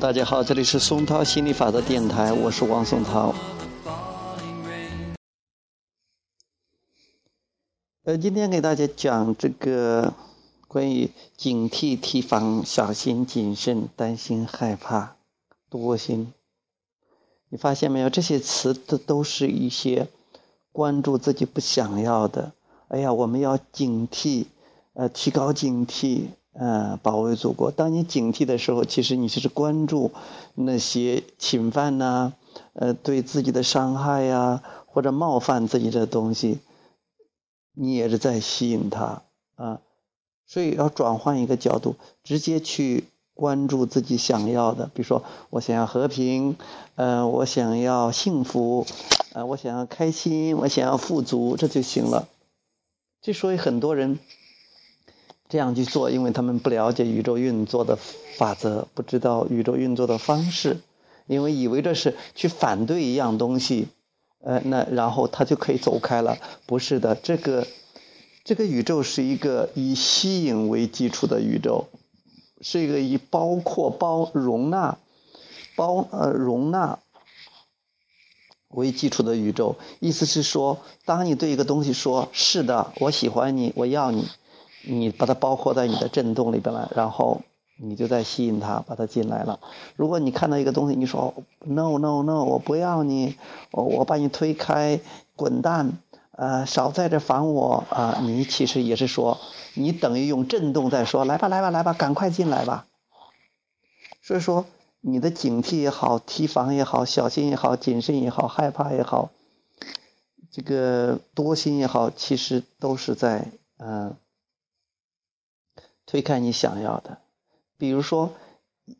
大家好，这里是松涛心理法则电台，我是王松涛。呃，今天给大家讲这个关于警惕、提防、小心、谨慎、担心、害怕、多心。你发现没有？这些词都都是一些关注自己不想要的。哎呀，我们要警惕，呃，提高警惕。呃，保卫祖国。当你警惕的时候，其实你就是关注那些侵犯呐，呃，对自己的伤害呀，或者冒犯自己的东西，你也是在吸引他啊。所以要转换一个角度，直接去关注自己想要的，比如说我想要和平，呃，我想要幸福，呃，我想要开心，我想要富足，这就行了。之所以很多人。这样去做，因为他们不了解宇宙运作的法则，不知道宇宙运作的方式，因为以为这是去反对一样东西，呃，那然后他就可以走开了。不是的，这个这个宇宙是一个以吸引为基础的宇宙，是一个以包括包容纳包呃容纳为基础的宇宙。意思是说，当你对一个东西说“是的，我喜欢你，我要你”。你把它包括在你的震动里边了，然后你就在吸引它，把它进来了。如果你看到一个东西，你说 “no no no”，我不要你，我把你推开，滚蛋，呃，少在这烦我啊！你其实也是说，你等于用震动在说，来吧来吧来吧，赶快进来吧。所以说，你的警惕也好，提防也好，小心也好，谨慎也好，害怕也好，这个多心也好，其实都是在嗯。推开你想要的，比如说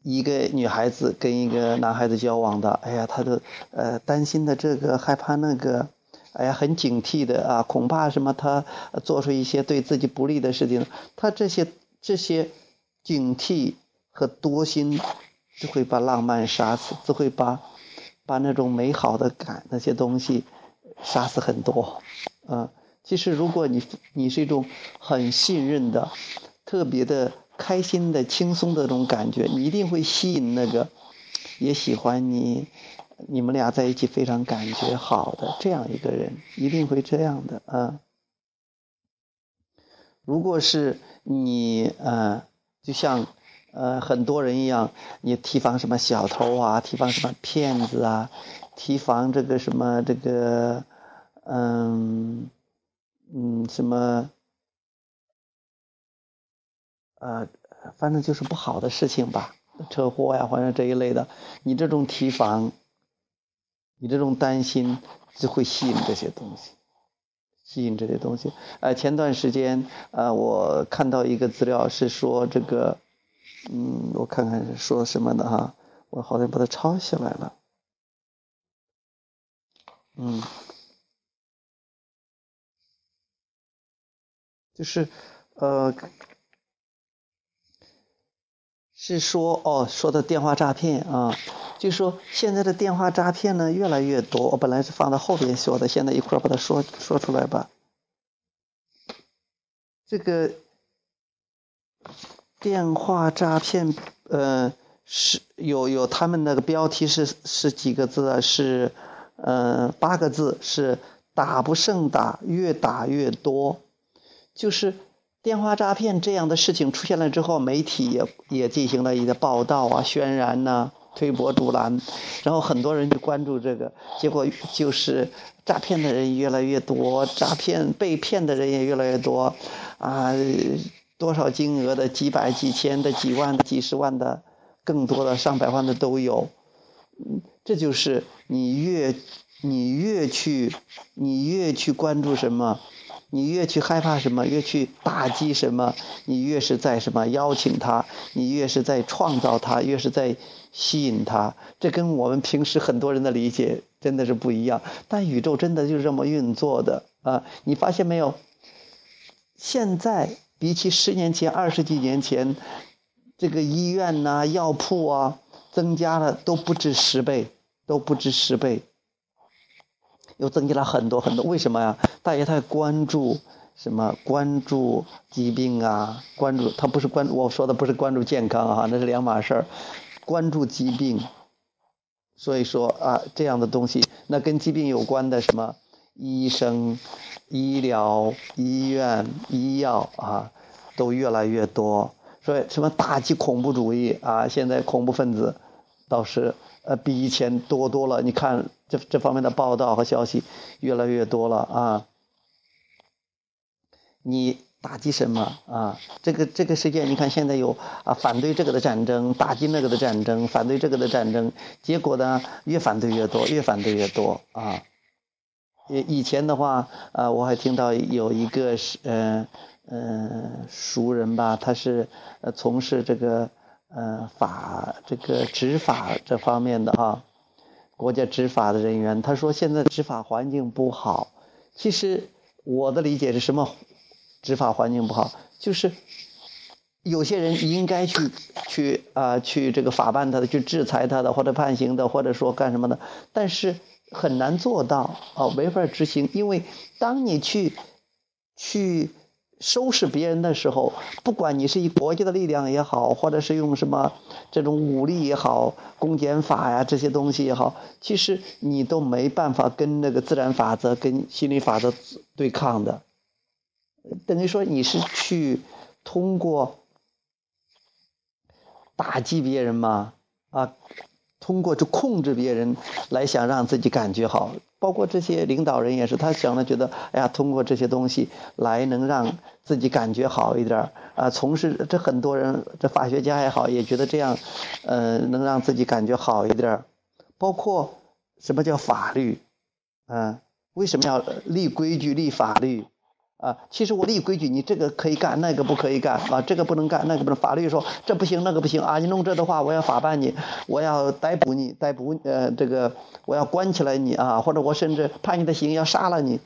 一个女孩子跟一个男孩子交往的，哎呀，她的呃担心的这个害怕那个，哎呀很警惕的啊，恐怕什么他做出一些对自己不利的事情，他这些这些警惕和多心，就会把浪漫杀死，就会把把那种美好的感那些东西杀死很多，啊，其实如果你你是一种很信任的。特别的开心的、轻松的这种感觉，你一定会吸引那个也喜欢你、你们俩在一起非常感觉好的这样一个人，一定会这样的啊。如果是你呃，就像呃很多人一样，你提防什么小偷啊，提防什么骗子啊，提防这个什么这个嗯嗯什么。呃，反正就是不好的事情吧，车祸呀，或者这一类的。你这种提防，你这种担心，就会吸引这些东西，吸引这些东西。呃，前段时间，呃，我看到一个资料是说这个，嗯，我看看是说什么的哈，我好像把它抄下来了。嗯，就是，呃。是说哦，说的电话诈骗啊，就说现在的电话诈骗呢越来越多。我本来是放到后边说的，现在一块把它说说出来吧。这个电话诈骗，呃，是有有他们那个标题是是几个字啊？是呃八个字，是打不胜打，越打越多，就是。电话诈骗这样的事情出现了之后，媒体也也进行了一个报道啊、渲染呐、推波助澜，然后很多人就关注这个，结果就是诈骗的人越来越多，诈骗被骗的人也越来越多，啊，多少金额的几百、几千的、几万、几十万的，更多的上百万的都有，嗯，这就是你越你越去你越去关注什么。你越去害怕什么，越去打击什么，你越是在什么邀请他，你越是在创造他，越是在吸引他。这跟我们平时很多人的理解真的是不一样。但宇宙真的就是这么运作的啊！你发现没有？现在比起十年前、二十几年前，这个医院呐、药铺啊，增加了都不止十倍，都不止十倍。又增加了很多很多，为什么呀？大家太关注什么？关注疾病啊，关注他不是关，我说的不是关注健康啊，那是两码事儿。关注疾病。所以说啊，这样的东西，那跟疾病有关的什么医生、医疗、医院、医药啊，都越来越多。所以什么打击恐怖主义啊，现在恐怖分子倒是呃比以前多多了。你看这这方面的报道和消息越来越多了啊。你。打击什么啊？这个这个世界，你看现在有啊反对这个的战争，打击那个的战争，反对这个的战争，结果呢越反对越多，越反对越多啊。以以前的话啊，我还听到有一个是嗯嗯熟人吧，他是呃从事这个呃法这个执法这方面的哈，国家执法的人员，他说现在执法环境不好。其实我的理解是什么？执法环境不好，就是有些人应该去去啊去这个法办他的，去制裁他的，或者判刑的，或者说干什么的，但是很难做到啊，没法执行。因为当你去去收拾别人的时候，不管你是以国家的力量也好，或者是用什么这种武力也好，公检法呀这些东西也好，其实你都没办法跟那个自然法则、跟心理法则对抗的。等于说你是去通过打击别人吗？啊，通过就控制别人来想让自己感觉好，包括这些领导人也是，他想的觉得，哎呀，通过这些东西来能让自己感觉好一点啊。从事这很多人，这法学家也好，也觉得这样，呃，能让自己感觉好一点包括什么叫法律？嗯，为什么要立规矩、立法律？啊，其实我立规矩，你这个可以干，那个不可以干啊，这个不能干，那个不能。法律说这不行，那个不行啊，你弄这的话，我要法办你，我要逮捕你，逮捕呃这个我要关起来你啊，或者我甚至判你的刑，要杀了你。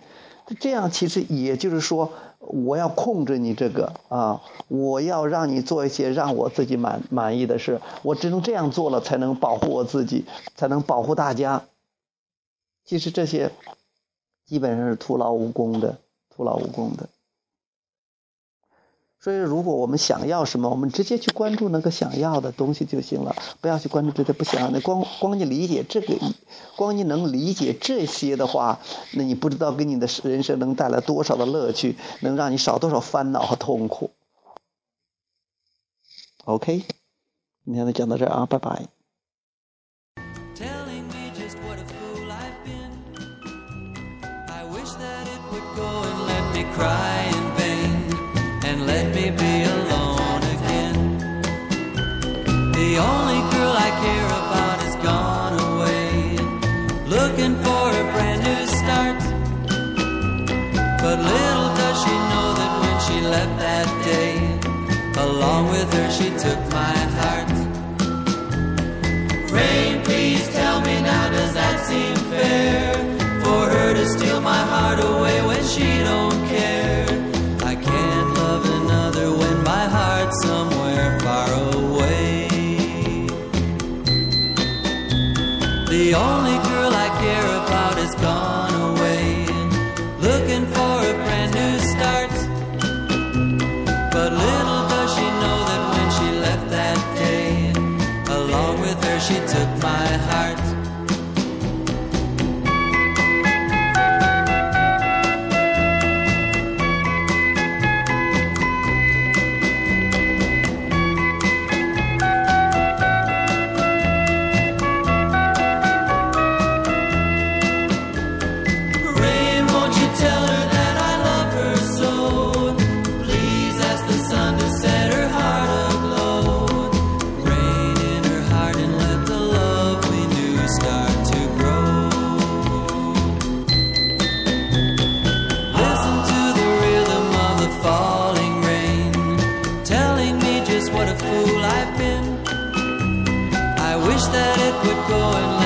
这样其实也就是说，我要控制你这个啊，我要让你做一些让我自己满满意的事，我只能这样做了，才能保护我自己，才能保护大家。其实这些基本上是徒劳无功的。徒劳无功的，所以如果我们想要什么，我们直接去关注那个想要的东西就行了，不要去关注这些不想要的。光光你理解这个，光你能理解这些的话，那你不知道给你的人生能带来多少的乐趣，能让你少多少烦恼和痛苦。OK，今天就讲到这啊，拜拜。Cry in vain and let me be alone again. The only girl I care about has gone away, looking for a brand new start. But little does she know that when she left that day, along with her she took my heart. heart away when she don't care. I can't love another when my heart's somewhere far away. The only girl I care about is gone. Would go and